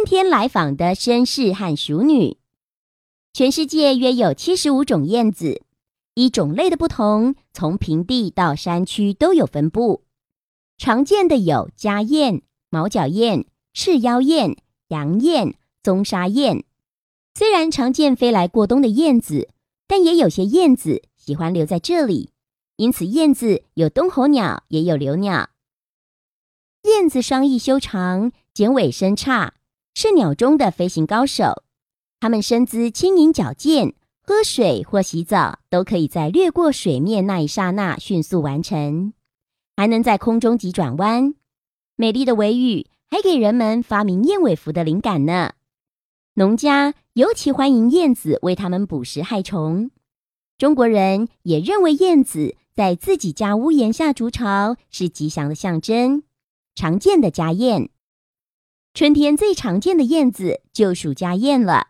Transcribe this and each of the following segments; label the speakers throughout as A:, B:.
A: 春天来访的绅士和淑女。全世界约有七十五种燕子，依种类的不同，从平地到山区都有分布。常见的有家燕、毛角燕、赤腰燕、洋燕、棕沙燕。虽然常见飞来过冬的燕子，但也有些燕子喜欢留在这里。因此，燕子有冬候鸟，也有留鸟。燕子双翼修长，剪尾身叉，是鸟中的飞行高手。它们身姿轻盈矫健，喝水或洗澡都可以在掠过水面那一刹那迅速完成，还能在空中急转弯。美丽的尾羽还给人们发明燕尾服的灵感呢。农家尤其欢迎燕子为它们捕食害虫。中国人也认为燕子在自己家屋檐下筑巢是吉祥的象征。常见的家燕，春天最常见的燕子就属家燕了。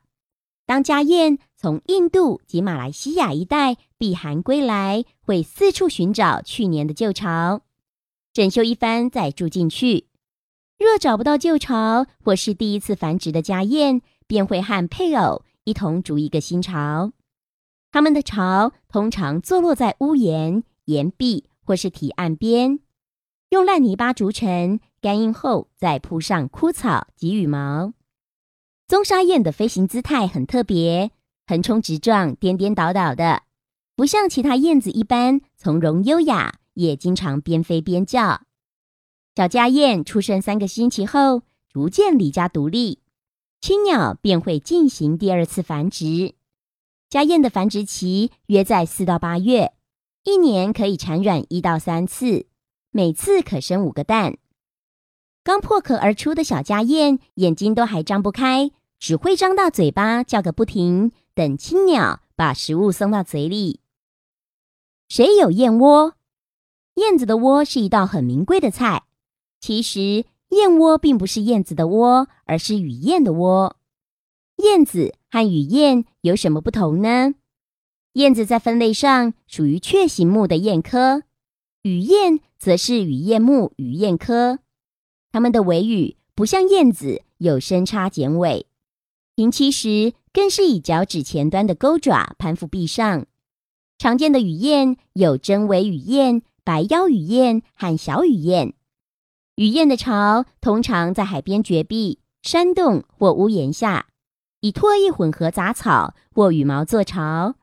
A: 当家燕从印度及马来西亚一带避寒归来，会四处寻找去年的旧巢，整修一番再住进去。若找不到旧巢，或是第一次繁殖的家燕，便会和配偶一同筑一个新巢。它们的巢通常坐落在屋檐、岩壁或是堤岸边，用烂泥巴筑成，干硬后再铺上枯草及羽毛。棕沙燕的飞行姿态很特别，横冲直撞、颠颠倒倒的，不像其他燕子一般从容优雅，也经常边飞边叫。小家燕出生三个星期后，逐渐离家独立，青鸟便会进行第二次繁殖。家燕的繁殖期约在四到八月，一年可以产卵一到三次，每次可生五个蛋。刚破壳而出的小家燕，眼睛都还张不开。只会张大嘴巴叫个不停，等青鸟把食物送到嘴里。谁有燕窝？燕子的窝是一道很名贵的菜。其实燕窝并不是燕子的窝，而是雨燕的窝。燕子和雨燕有什么不同呢？燕子在分类上属于雀形目的燕科，雨燕则是雨燕目雨燕科。它们的尾羽不像燕子有深叉剪尾。停栖时，更是以脚趾前端的钩爪攀附壁上。常见的雨燕有真尾雨燕、白腰雨燕和小雨燕。雨燕的巢通常在海边绝壁、山洞或屋檐下，以唾液混合杂草或羽毛做巢。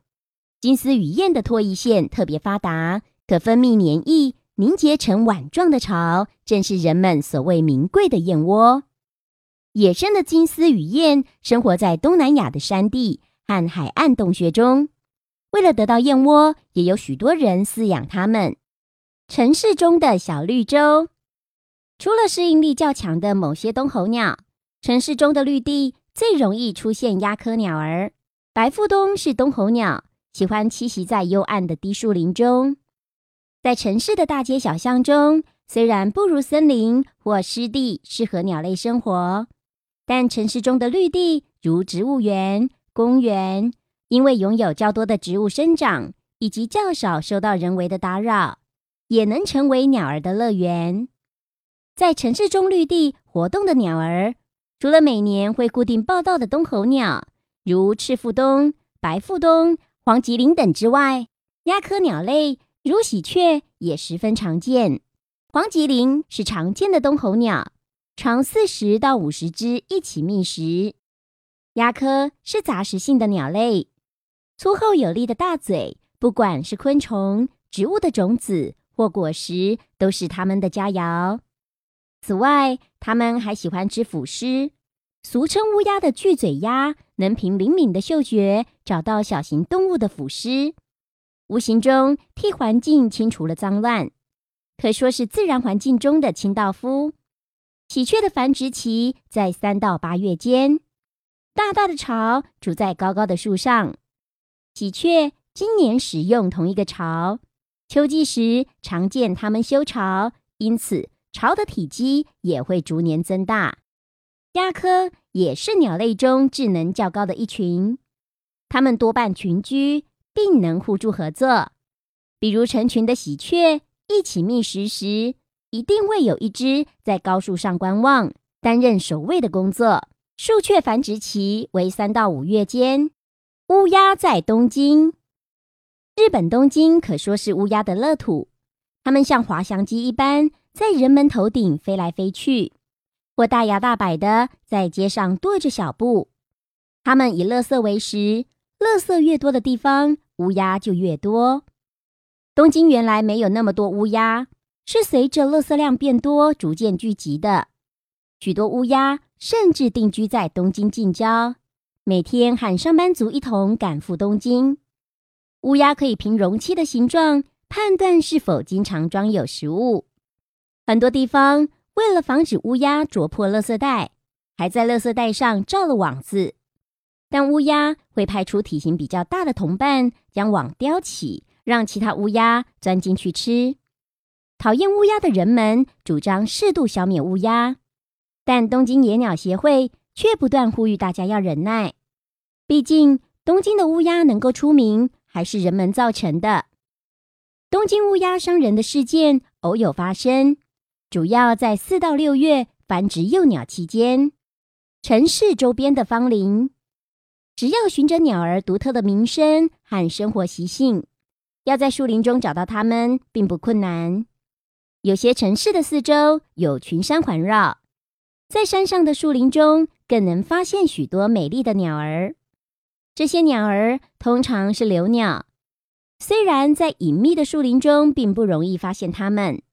A: 金丝雨燕的唾液腺特别发达，可分泌黏液，凝结成碗状的巢，正是人们所谓名贵的燕窝。野生的金丝雨燕生活在东南亚的山地和海岸洞穴中。为了得到燕窝，也有许多人饲养它们。城市中的小绿洲，除了适应力较强的某些冬候鸟，城市中的绿地最容易出现鸦科鸟儿。白腹鸫是冬候鸟，喜欢栖息在幽暗的低树林中。在城市的大街小巷中，虽然不如森林或湿地适合鸟类生活。但城市中的绿地，如植物园、公园，因为拥有较多的植物生长，以及较少受到人为的打扰，也能成为鸟儿的乐园。在城市中绿地活动的鸟儿，除了每年会固定报道的冬候鸟，如赤腹鸫、白腹鸫、黄吉林等之外，鸦科鸟类如喜鹊也十分常见。黄吉林是常见的冬候鸟。常四十到五十只一起觅食。鸦科是杂食性的鸟类，粗厚有力的大嘴，不管是昆虫、植物的种子或果实，都是它们的佳肴。此外，它们还喜欢吃腐尸，俗称乌鸦的巨嘴鸦，能凭灵敏的嗅觉找到小型动物的腐尸。无形中替环境清除了脏乱，可说是自然环境中的清道夫。喜鹊的繁殖期在三到八月间，大大的巢筑在高高的树上。喜鹊今年使用同一个巢，秋季时常见它们修巢，因此巢的体积也会逐年增大。鸦科也是鸟类中智能较高的一群，它们多半群居。并能互助合作，比如成群的喜鹊一起觅食时，一定会有一只在高树上观望，担任守卫的工作。树雀繁殖期为三到五月间。乌鸦在东京，日本东京可说是乌鸦的乐土，它们像滑翔机一般在人们头顶飞来飞去，或大摇大摆的在街上跺着小步。它们以乐色为食，乐色越多的地方。乌鸦就越多。东京原来没有那么多乌鸦，是随着垃圾量变多逐渐聚集的。许多乌鸦甚至定居在东京近郊，每天和上班族一同赶赴东京。乌鸦可以凭容器的形状判断是否经常装有食物。很多地方为了防止乌鸦啄破垃圾袋，还在垃圾袋上罩了网子。但乌鸦会派出体型比较大的同伴，将网叼起，让其他乌鸦钻进去吃。讨厌乌鸦的人们主张适度消灭乌鸦，但东京野鸟协会却不断呼吁大家要忍耐。毕竟，东京的乌鸦能够出名，还是人们造成的。东京乌鸦伤人的事件偶有发生，主要在四到六月繁殖幼鸟期间，城市周边的芳林。只要循着鸟儿独特的鸣声和生活习性，要在树林中找到它们并不困难。有些城市的四周有群山环绕，在山上的树林中更能发现许多美丽的鸟儿。这些鸟儿通常是留鸟，虽然在隐秘的树林中并不容易发现它们，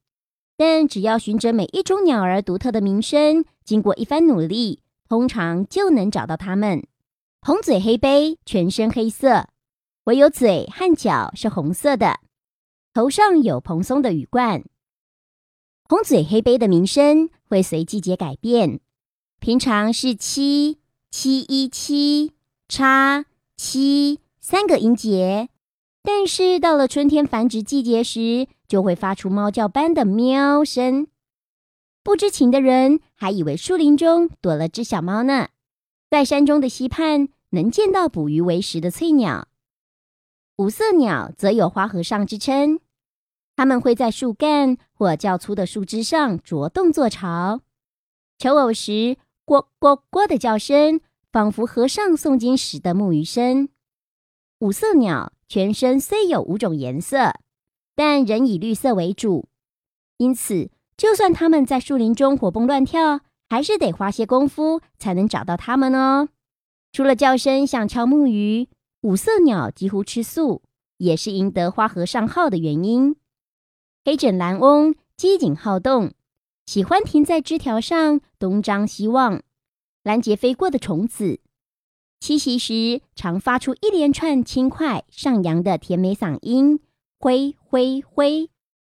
A: 但只要循着每一种鸟儿独特的鸣声，经过一番努力，通常就能找到它们。红嘴黑背全身黑色，唯有嘴和脚是红色的，头上有蓬松的羽冠。红嘴黑背的鸣声会随季节改变，平常是七七一七叉七三个音节，但是到了春天繁殖季节时，就会发出猫叫般的喵声。不知情的人还以为树林中躲了只小猫呢。在山中的溪畔，能见到捕鱼为食的翠鸟。五色鸟则有花和尚之称，它们会在树干或较粗的树枝上啄洞做巢。求偶时，呱呱呱的叫声，仿佛和尚诵经时的木鱼声。五色鸟全身虽有五种颜色，但仍以绿色为主，因此，就算它们在树林中活蹦乱跳。还是得花些功夫才能找到它们哦。除了叫声像敲木鱼，五色鸟几乎吃素，也是赢得花和尚号的原因。黑枕蓝翁机警好动，喜欢停在枝条上东张西望，拦截飞过的虫子。栖息时常发出一连串轻快上扬的甜美嗓音，灰灰灰。